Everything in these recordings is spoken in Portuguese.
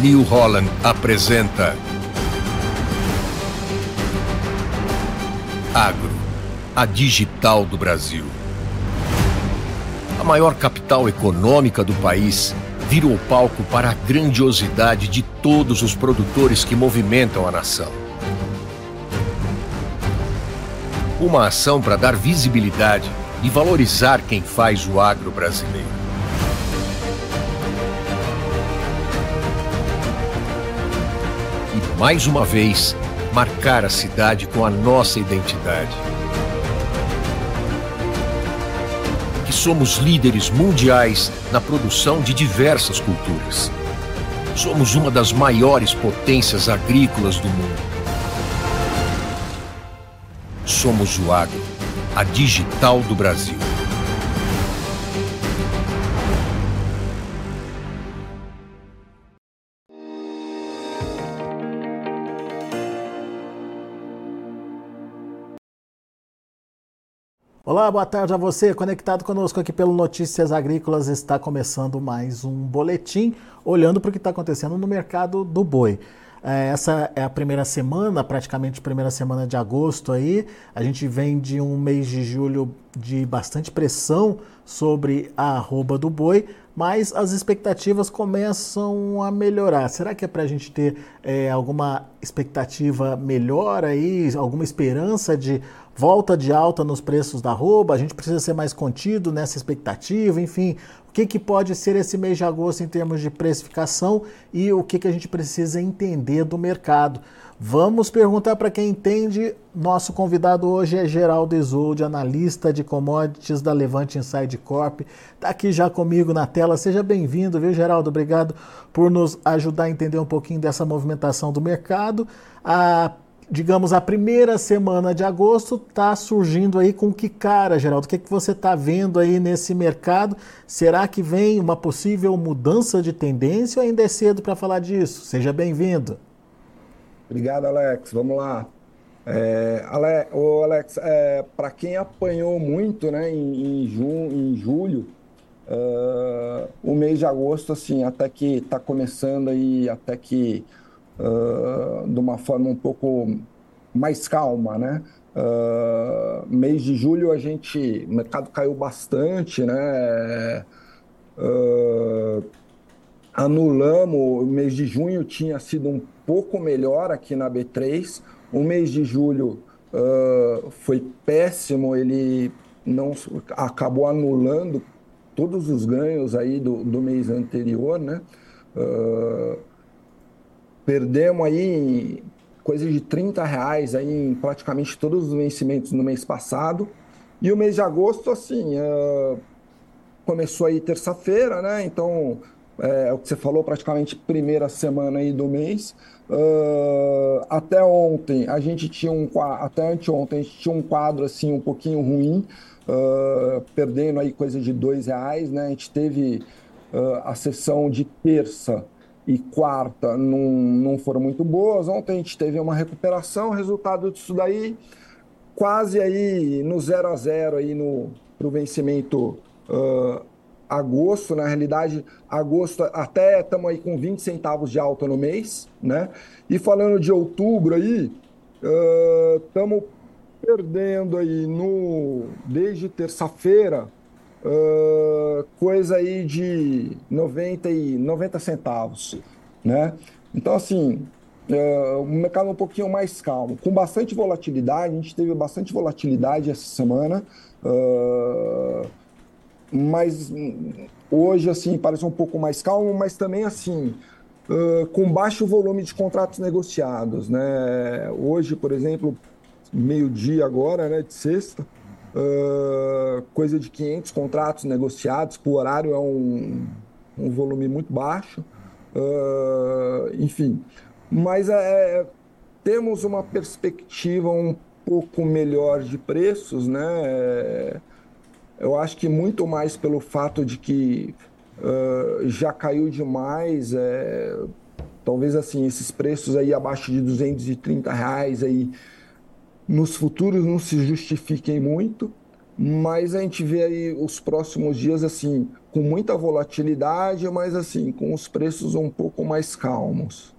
New Holland apresenta Agro, a digital do Brasil. A maior capital econômica do país virou palco para a grandiosidade de todos os produtores que movimentam a nação. Uma ação para dar visibilidade e valorizar quem faz o agro brasileiro. Mais uma vez, marcar a cidade com a nossa identidade. Que somos líderes mundiais na produção de diversas culturas. Somos uma das maiores potências agrícolas do mundo. Somos o agro, a digital do Brasil. Olá, boa tarde a você, conectado conosco aqui pelo Notícias Agrícolas. Está começando mais um boletim, olhando para o que está acontecendo no mercado do boi. É, essa é a primeira semana, praticamente primeira semana de agosto aí. A gente vem de um mês de julho de bastante pressão sobre a arroba do boi, mas as expectativas começam a melhorar. Será que é para a gente ter é, alguma expectativa melhor aí, alguma esperança de volta de alta nos preços da arroba, a gente precisa ser mais contido nessa expectativa, enfim, o que, que pode ser esse mês de agosto em termos de precificação e o que, que a gente precisa entender do mercado. Vamos perguntar para quem entende. Nosso convidado hoje é Geraldo Isolde, analista de commodities da Levante Inside Corp. Está aqui já comigo na tela. Seja bem-vindo, viu, Geraldo? Obrigado por nos ajudar a entender um pouquinho dessa movimentação do mercado. A digamos, a primeira semana de agosto está surgindo aí com que cara, Geraldo? O que, é que você está vendo aí nesse mercado? Será que vem uma possível mudança de tendência ou ainda é cedo para falar disso? Seja bem-vindo. Obrigado, Alex. Vamos lá. É, Ale, ô Alex, é, para quem apanhou muito né, em, em, ju, em julho, uh, o mês de agosto, assim, até que está começando aí, até que uh, de uma forma um pouco mais calma, né? Uh, mês de julho a gente, o mercado caiu bastante, né? Uh, anulamos, o mês de junho tinha sido um pouco melhor aqui na B3, o mês de julho uh, foi péssimo, ele não acabou anulando todos os ganhos aí do, do mês anterior, né? Uh, Perdemos aí coisa de 30 reais aí em praticamente todos os vencimentos no mês passado. E o mês de agosto, assim, uh, começou aí terça-feira, né? Então, é, o que você falou, praticamente primeira semana aí do mês. Uh, até ontem, a gente tinha um até anteontem, a gente tinha um quadro assim um pouquinho ruim, uh, perdendo aí coisa de dois reais, né? A gente teve a sessão de terça, e quarta não, não foram muito boas. Ontem a gente teve uma recuperação, resultado disso daí quase aí no 0 a 0 aí no pro vencimento uh, agosto, na realidade, agosto até estamos aí com 20 centavos de alta no mês, né? E falando de outubro aí, estamos uh, perdendo aí no desde terça-feira uh, coisa aí de 90, e, 90 centavos, né? Então, assim, uh, o mercado é um pouquinho mais calmo, com bastante volatilidade, a gente teve bastante volatilidade essa semana, uh, mas hoje, assim, parece um pouco mais calmo, mas também, assim, Uh, com baixo volume de contratos negociados. Né? Hoje, por exemplo, meio-dia agora, né, de sexta, uh, coisa de 500 contratos negociados, por horário é um, um volume muito baixo, uh, enfim. Mas é, temos uma perspectiva um pouco melhor de preços, né? Eu acho que muito mais pelo fato de que uh, já caiu demais, é, talvez assim, esses preços aí abaixo de 230 reais aí, nos futuros não se justifiquem muito, mas a gente vê aí os próximos dias assim com muita volatilidade, mas assim com os preços um pouco mais calmos.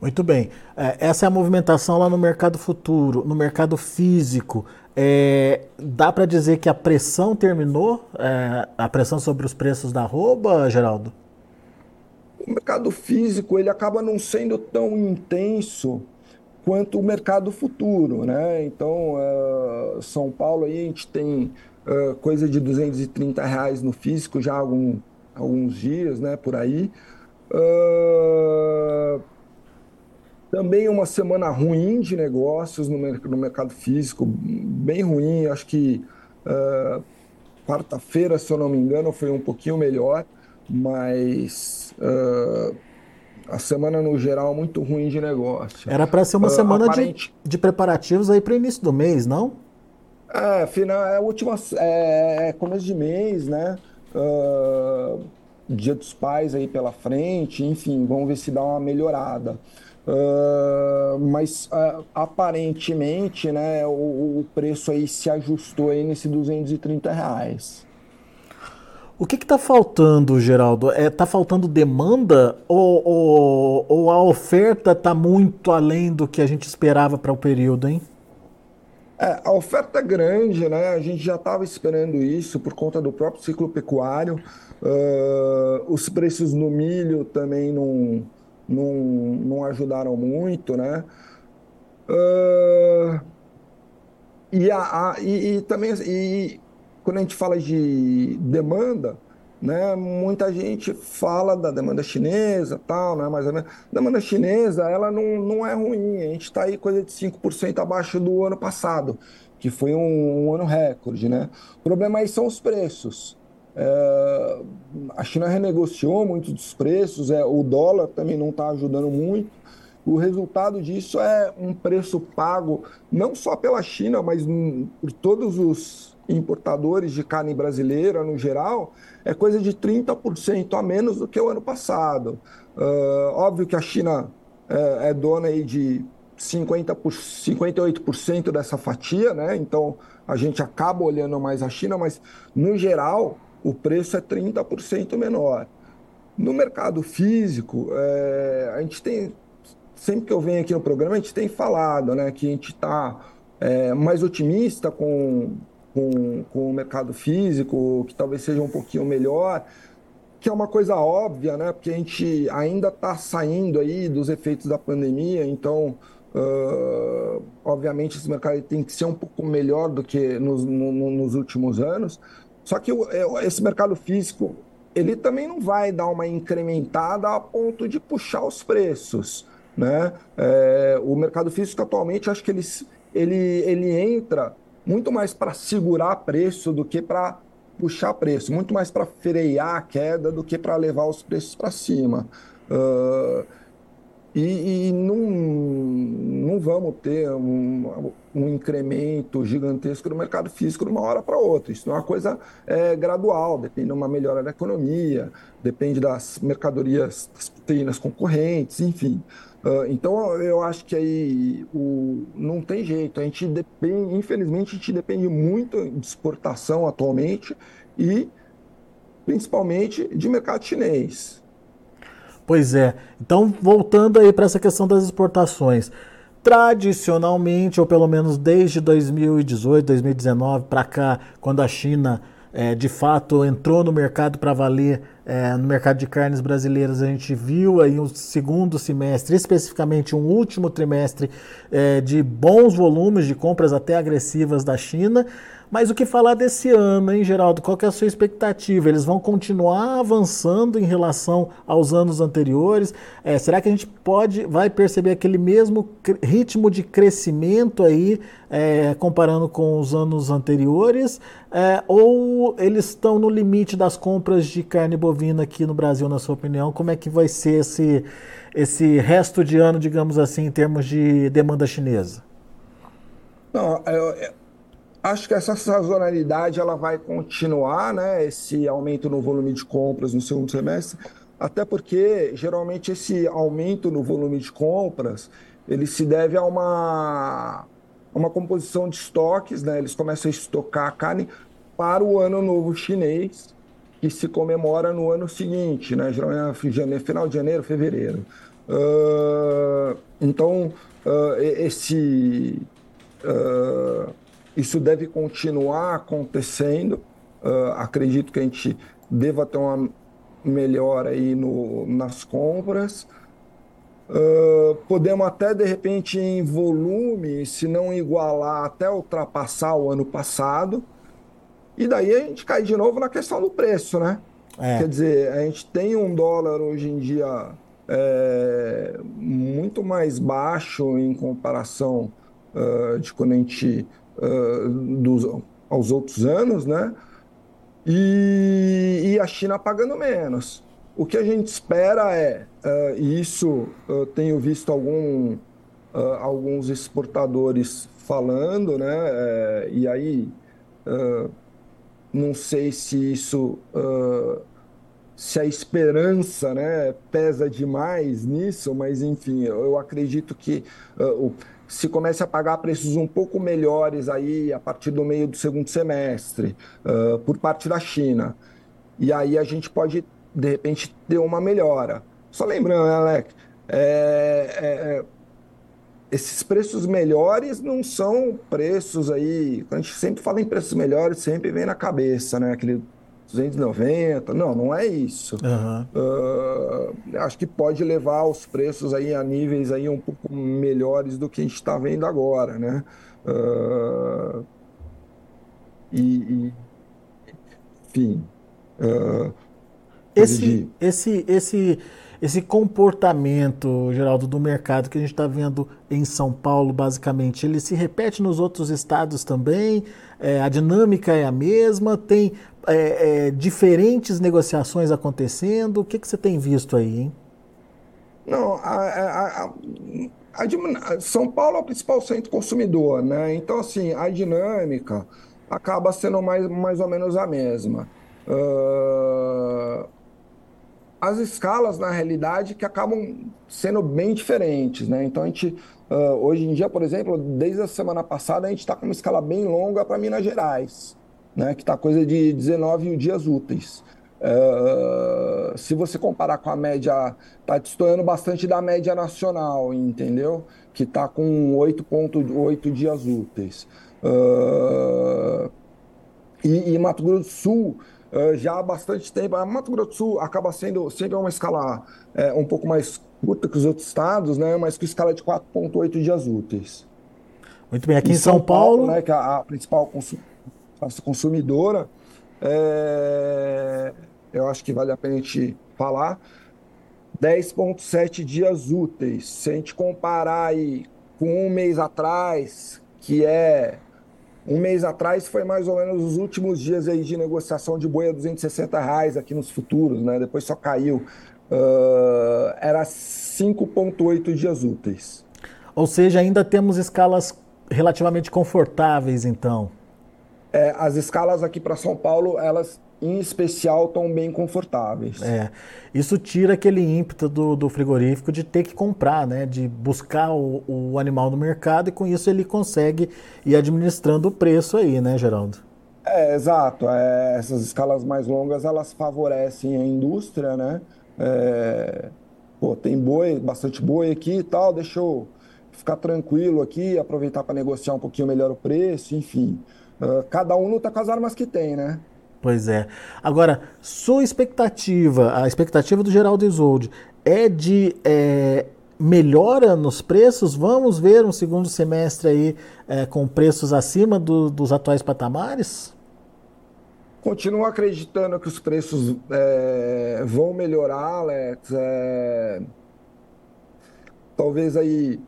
Muito bem. É, essa é a movimentação lá no mercado futuro, no mercado físico. É, dá para dizer que a pressão terminou? É, a pressão sobre os preços da arroba, Geraldo? O mercado físico ele acaba não sendo tão intenso quanto o mercado futuro, né? Então, uh, São Paulo aí a gente tem uh, coisa de 230 reais no físico já há algum, alguns dias, né? Por aí. Uh, também uma semana ruim de negócios no, no mercado físico, bem ruim. Acho que quarta-feira, se eu não me engano, foi um pouquinho melhor, mas a semana no geral muito ruim de negócio. Era para ser uma uh, semana aparente... de, de preparativos aí para o início do mês, não? É, final, é última, é, é começo de mês, né? Uh, Dia dos Pais aí pela frente, enfim, vamos ver se dá uma melhorada. Uh, mas uh, aparentemente, né, o, o, preço aí se ajustou aí nesse 230 reais. O que está faltando, Geraldo? Está é, tá faltando demanda ou, ou, ou a oferta está muito além do que a gente esperava para o período, hein? É, a oferta é grande, né? A gente já estava esperando isso por conta do próprio ciclo pecuário. Uh, os preços no milho também não, não, não ajudaram muito, né? Uh, e, a, a, e, e também e quando a gente fala de demanda, né, muita gente fala da demanda chinesa, tal, né, mais ou menos. A demanda chinesa, ela não, não é ruim, a gente está aí coisa de 5% abaixo do ano passado, que foi um, um, ano recorde, né? O problema aí são os preços. É, a China renegociou muitos dos preços, é, o dólar também não está ajudando muito. O resultado disso é um preço pago não só pela China, mas por todos os importadores de carne brasileira no geral, é coisa de 30% a menos do que o ano passado. Uh, óbvio que a China é, é dona aí de 50 por, 58% dessa fatia, né? Então a gente acaba olhando mais a China, mas no geral o preço é 30% menor. No mercado físico, é, a gente tem, sempre que eu venho aqui no programa, a gente tem falado né, que a gente está é, mais otimista com com, com o mercado físico, que talvez seja um pouquinho melhor, que é uma coisa óbvia, né? Porque a gente ainda está saindo aí dos efeitos da pandemia, então, uh, obviamente, esse mercado tem que ser um pouco melhor do que nos, no, nos últimos anos. Só que é, esse mercado físico, ele também não vai dar uma incrementada a ponto de puxar os preços, né? É, o mercado físico atualmente, acho que ele, ele, ele entra muito mais para segurar preço do que para puxar preço, muito mais para frear a queda do que para levar os preços para cima. Uh, e, e não, não vamos ter um, um, incremento gigantesco no mercado físico de uma hora para outra. Isso é uma coisa é, gradual, depende de uma melhora da economia, depende das mercadorias, das proteínas concorrentes, enfim. Uh, então eu acho que aí o, não tem jeito. A gente depende, infelizmente, a gente depende muito de exportação atualmente e principalmente de mercado chinês. Pois é. Então, voltando aí para essa questão das exportações. Tradicionalmente, ou pelo menos desde 2018, 2019 para cá, quando a China é, de fato entrou no mercado para valer, é, no mercado de carnes brasileiras, a gente viu aí um segundo semestre, especificamente um último trimestre é, de bons volumes de compras até agressivas da China. Mas o que falar desse ano, hein, Geraldo? Qual é a sua expectativa? Eles vão continuar avançando em relação aos anos anteriores? É, será que a gente pode, vai perceber aquele mesmo ritmo de crescimento aí, é, comparando com os anos anteriores? É, ou eles estão no limite das compras de carne bovina aqui no Brasil, na sua opinião? Como é que vai ser esse, esse resto de ano, digamos assim, em termos de demanda chinesa? Não, eu, Acho que essa sazonalidade ela vai continuar, né? Esse aumento no volume de compras no segundo semestre, até porque geralmente esse aumento no volume de compras ele se deve a uma uma composição de estoques, né? Eles começam a estocar a carne para o Ano Novo Chinês, que se comemora no ano seguinte, né? geralmente é final de janeiro, fevereiro. Uh, então, uh, esse, uh, isso deve continuar acontecendo. acredito que a gente deva ter uma melhora aí no, nas compras. podemos até, de repente, em volume, se não igualar, até ultrapassar o ano passado. E daí a gente cai de novo na questão do preço, né? É. Quer dizer, a gente tem um dólar hoje em dia é, muito mais baixo em comparação uh, de quando a gente uh, dos, aos outros anos, né? E, e, a China pagando menos. O que a gente espera é, uh, e isso eu tenho visto algum, alguns exportadores falando, né? É, e aí não sei se isso, uh, se a esperança né, pesa demais nisso, mas enfim, eu acredito que uh, se comece a pagar preços um pouco melhores aí a partir do meio do segundo semestre, uh, por parte da China. E aí a gente pode, de repente, ter uma melhora. Só lembrando, né, Alec, é, é, é esses preços melhores não são preços aí. A gente sempre fala em preços melhores, sempre vem na cabeça, né? Aquele 290. Não, não é isso. Uhum. Uh, acho que pode levar os preços aí a níveis aí um pouco melhores do que a gente está vendo agora, né? Uh, e, e, enfim. Uh, esse, esse, esse esse comportamento, Geraldo, do mercado que a gente está vendo em São Paulo, basicamente, ele se repete nos outros estados também? É, a dinâmica é a mesma? Tem é, é, diferentes negociações acontecendo? O que, que você tem visto aí, hein? Não, a, a, a, São Paulo é o principal centro consumidor, né? Então, assim, a dinâmica acaba sendo mais, mais ou menos a mesma. Uh, as escalas, na realidade, que acabam sendo bem diferentes, né? Então, a gente, uh, hoje em dia, por exemplo, desde a semana passada, a gente está com uma escala bem longa para Minas Gerais, né? Que está coisa de 19 dias úteis. Uh, se você comparar com a média, está destoando bastante da média nacional, entendeu? Que está com 8,8 dias úteis. Uh, e, e Mato Grosso do Sul já há bastante tempo. A Mato Grosso do Sul acaba sendo sempre uma escala é, um pouco mais curta que os outros estados, né? mas com escala de 4,8 dias úteis. Muito bem, aqui em, em São, São, Paulo, Paulo né, que é a, principal consum, consumidora, é, eu acho que vale a pena a gente falar, 10,7 dias úteis. Se a gente comparar aí com um mês atrás, que é um mês atrás foi mais ou menos os últimos dias aí de negociação de boi a 260 reais aqui nos futuros, né? Depois só caiu. Uh, era 5,8 dias úteis. Ou seja, ainda temos escalas relativamente confortáveis, então. É, as escalas aqui para São Paulo, elas em especial, estão bem confortáveis. É, isso tira aquele ímpeto do, do frigorífico de ter que comprar, né? De buscar o, o animal no mercado e com isso ele consegue ir administrando o preço aí, né, Geraldo? É, exato. É, essas escalas mais longas, elas favorecem a indústria, né? É, pô, tem boi, bastante boi aqui e tal, deixa eu ficar tranquilo aqui, aproveitar para negociar um pouquinho melhor o preço, enfim. Uh, cada um luta com as armas que tem, né? Pois é. Agora, sua expectativa, a expectativa do Geraldo Isolde é de é, melhora nos preços? Vamos ver um segundo semestre aí é, com preços acima do, dos atuais patamares? Continuo acreditando que os preços é, vão melhorar, Alex. É, talvez aí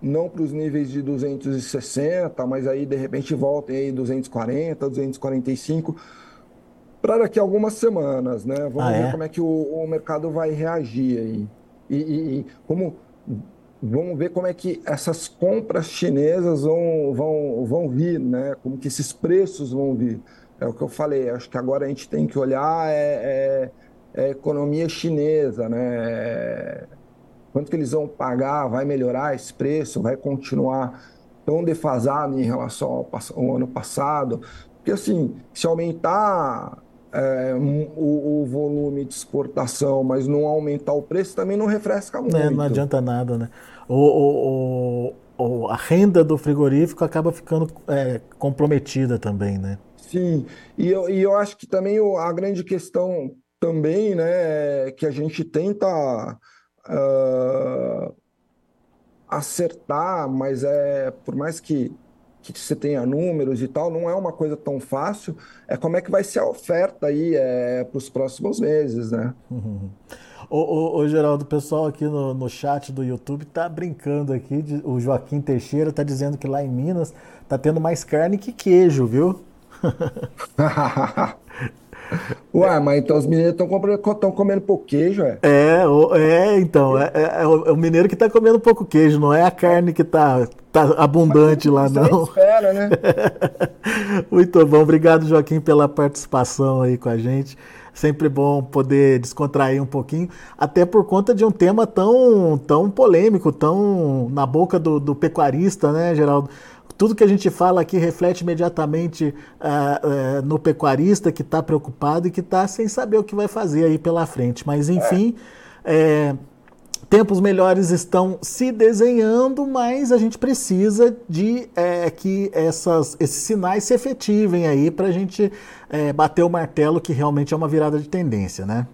não para os níveis de 260, mas aí de repente voltem aí 240, 245 para daqui a algumas semanas, né? Vamos ah, ver é? como é que o, o, mercado vai reagir aí. E, e, e, como vamos ver como é que essas compras chinesas vão, vão, vão vir, né? Como que esses preços vão vir. É o que eu falei, acho que agora a gente tem que olhar é, é, é a economia chinesa, né? Quanto que eles vão pagar? Vai melhorar esse preço? Vai continuar tão defasado em relação ao, ao ano passado? Porque assim, se aumentar é, o, o, volume de exportação, mas não aumentar o preço, também não refresca muito. É, não adianta nada, né? O, o, a renda do frigorífico acaba ficando é, comprometida também, né? Sim, e eu, e eu acho que também a grande questão também, né, é que a gente tenta uh, acertar, mas é por mais que que você tenha números e tal, não é uma coisa tão fácil. É como é que vai ser a oferta aí é, para os próximos meses, né? Uhum. Ô, ô, ô, Geraldo, o pessoal aqui no, no chat do YouTube tá brincando aqui. De, o Joaquim Teixeira tá dizendo que lá em Minas tá tendo mais carne que queijo, viu? Ué, mas então os mineiros estão comendo pouco queijo, é? É, é então, é, é, é, o, é, mineiro que está comendo pouco queijo, não é a carne que está tá abundante lá, não. Espera, né? Muito bom, obrigado, Joaquim, pela participação aí com a gente. Sempre bom poder descontrair um pouquinho, até por conta de um tema tão, tão polêmico, tão na boca do, do pecuarista, né, Geraldo? Tudo que a gente fala aqui reflete imediatamente uh, uh, no pecuarista que está preocupado e que está sem saber o que vai fazer aí pela frente. Mas, enfim, é. É, tempos melhores estão se desenhando, mas a gente precisa de é, que essas, esses sinais se efetivem aí para a gente bater o martelo que realmente é uma virada de tendência, né?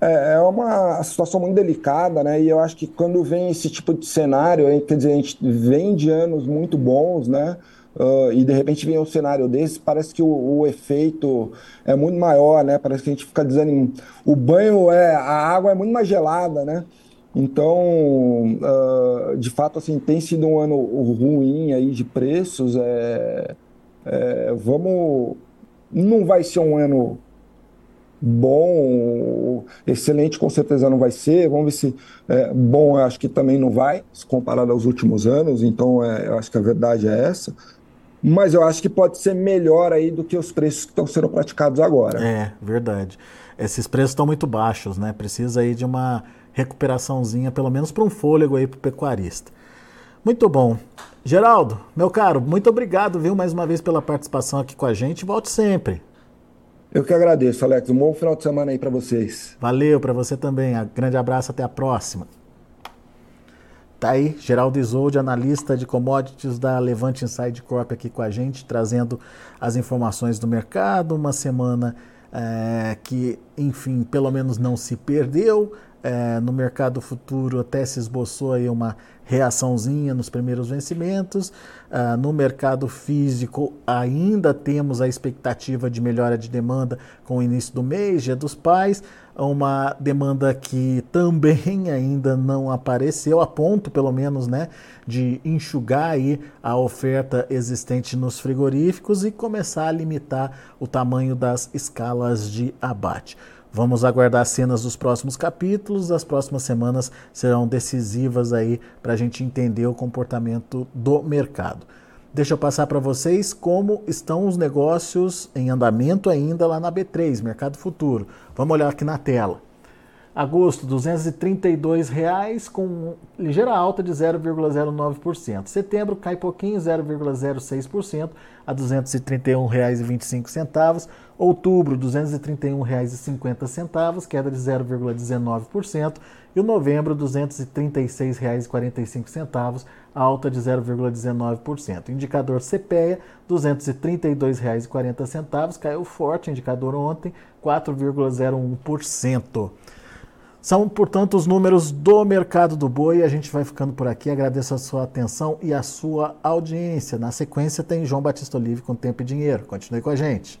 É, é uma situação muito delicada, né? E eu acho que quando vem esse tipo de cenário, quer dizer, a gente vem de anos muito bons, né? Uh, e de repente vem um cenário desse, parece que o, o, efeito é muito maior, né? Parece que a gente fica desanimado. O banho é, a água é muito mais gelada, né? Então, uh, de fato, assim, tem sido um ano ruim aí de preços. É, é, vamos, não vai ser um ano bom, excelente com certeza não vai ser. Vamos ver se é, bom, acho que também não vai, se comparado aos últimos anos. Então, é, eu acho que a verdade é essa. Mas eu acho que pode ser melhor aí do que os preços que estão sendo praticados agora. É, verdade. Esses preços estão muito baixos, né? Precisa aí de uma recuperaçãozinha, pelo menos para um fôlego aí para o pecuarista. Muito bom. Geraldo, meu caro, muito obrigado, viu, mais uma vez pela participação aqui com a gente. Volte sempre. Eu que agradeço, Alex. Um bom final de semana aí para vocês. Valeu, para você também. Um grande abraço, até a próxima. Tá aí, Geraldo Isolde, analista de commodities da Levante Inside Corp aqui com a gente, trazendo as informações do mercado. Uma semana é, que, enfim, pelo menos não se perdeu. É, no mercado futuro até se esboçou aí uma reaçãozinha nos primeiros vencimentos. Uh, no mercado físico, ainda temos a expectativa de melhora de demanda com o início do mês, Dia dos Pais, uma demanda que também ainda não apareceu, a ponto, pelo menos, né, de enxugar aí a oferta existente nos frigoríficos e começar a limitar o tamanho das escalas de abate. Vamos aguardar cenas dos próximos capítulos. As próximas semanas serão decisivas aí para a gente entender o comportamento do mercado. Deixa eu passar para vocês como estão os negócios em andamento ainda lá na B3, Mercado Futuro. Vamos olhar aqui na tela. Agosto, R$ 232,00 com ligeira alta de 0,09%. Setembro cai pouquinho, 0,06% a R$ 231,25. Outubro, R$ 231,50, queda de 0,19%. E o novembro, R$ 236,45, alta de 0,19%. Indicador CPEA, R$ 232,40, caiu forte, indicador ontem, 4,01%. São, portanto, os números do mercado do boi. A gente vai ficando por aqui. Agradeço a sua atenção e a sua audiência. Na sequência, tem João Batista Olive com Tempo e Dinheiro. Continue com a gente.